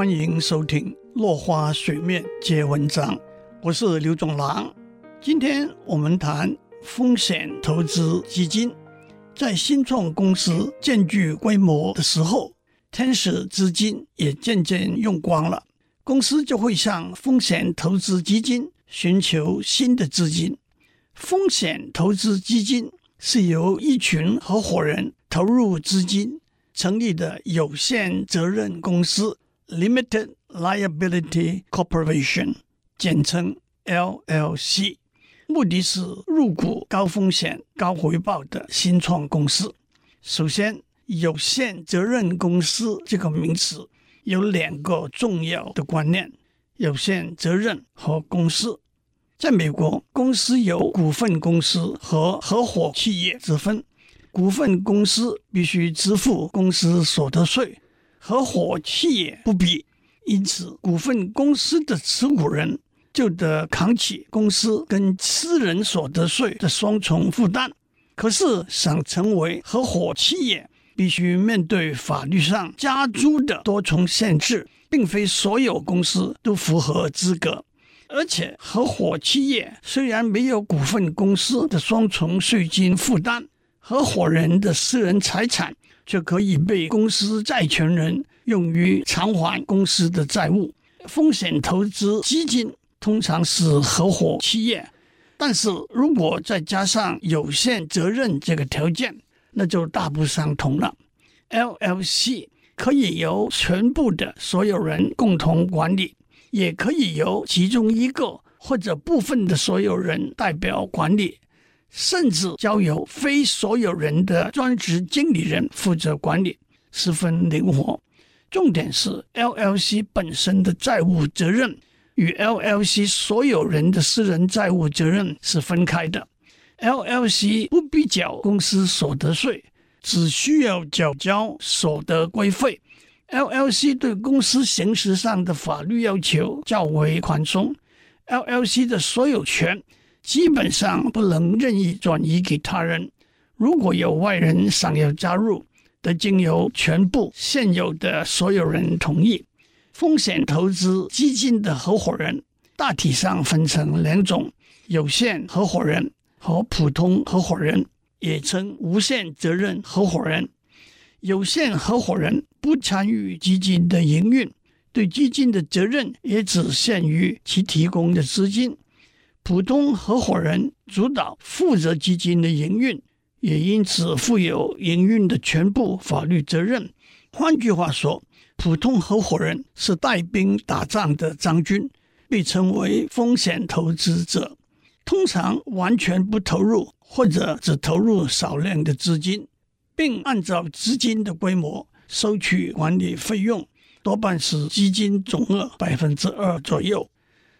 欢迎收听《落花水面皆文章》，我是刘总郎。今天我们谈风险投资基金，在新创公司渐具规模的时候，天使资金也渐渐用光了，公司就会向风险投资基金寻求新的资金。风险投资基金是由一群合伙人投入资金成立的有限责任公司。Limited Liability Corporation，简称 LLC，目的是入股高风险高回报的新创公司。首先，有限责任公司这个名词有两个重要的观念：有限责任和公司。在美国，公司有股份公司和合伙企业之分。股份公司必须支付公司所得税。合伙企业不必，因此股份公司的持股人就得扛起公司跟私人所得税的双重负担。可是想成为合伙企业，必须面对法律上加租的多重限制，并非所有公司都符合资格。而且合伙企业虽然没有股份公司的双重税金负担，合伙人的私人财产。就可以被公司债权人用于偿还公司的债务。风险投资基金通常是合伙企业，但是如果再加上有限责任这个条件，那就大不相同了。LLC 可以由全部的所有人共同管理，也可以由其中一个或者部分的所有人代表管理。甚至交由非所有人的专职经理人负责管理，十分灵活。重点是 LLC 本身的债务责任与 LLC 所有人的私人债务责任是分开的。LLC 不必缴公司所得税，只需要缴交所得规费。LLC 对公司形式上的法律要求较为宽松。LLC 的所有权。基本上不能任意转移给他人。如果有外人想要加入，得经由全部现有的所有人同意。风险投资基金的合伙人大体上分成两种：有限合伙人和普通合伙人，也称无限责任合伙人。有限合伙人不参与基金的营运，对基金的责任也只限于其提供的资金。普通合伙人主导负责基金的营运，也因此负有营运的全部法律责任。换句话说，普通合伙人是带兵打仗的将军，被称为风险投资者。通常完全不投入，或者只投入少量的资金，并按照资金的规模收取管理费用，多半是基金总额百分之二左右。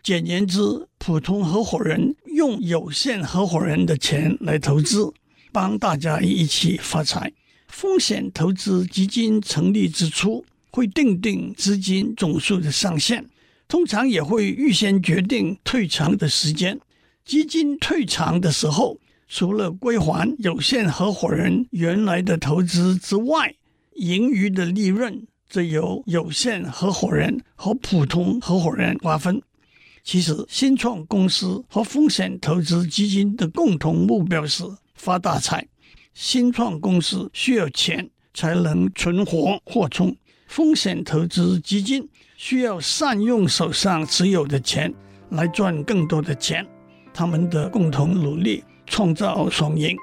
简言之，普通合伙人用有限合伙人的钱来投资，帮大家一起发财。风险投资基金成立之初会定定资金总数的上限，通常也会预先决定退场的时间。基金退场的时候，除了归还有限合伙人原来的投资之外，盈余的利润则由有限合伙人和普通合伙人瓜分。其实，新创公司和风险投资基金的共同目标是发大财。新创公司需要钱才能存活扩充，风险投资基金需要善用手上持有的钱来赚更多的钱。他们的共同努力创造双赢。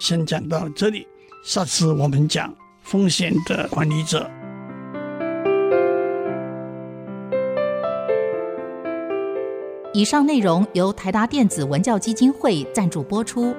先讲到这里，下次我们讲风险的管理者。以上内容由台达电子文教基金会赞助播出。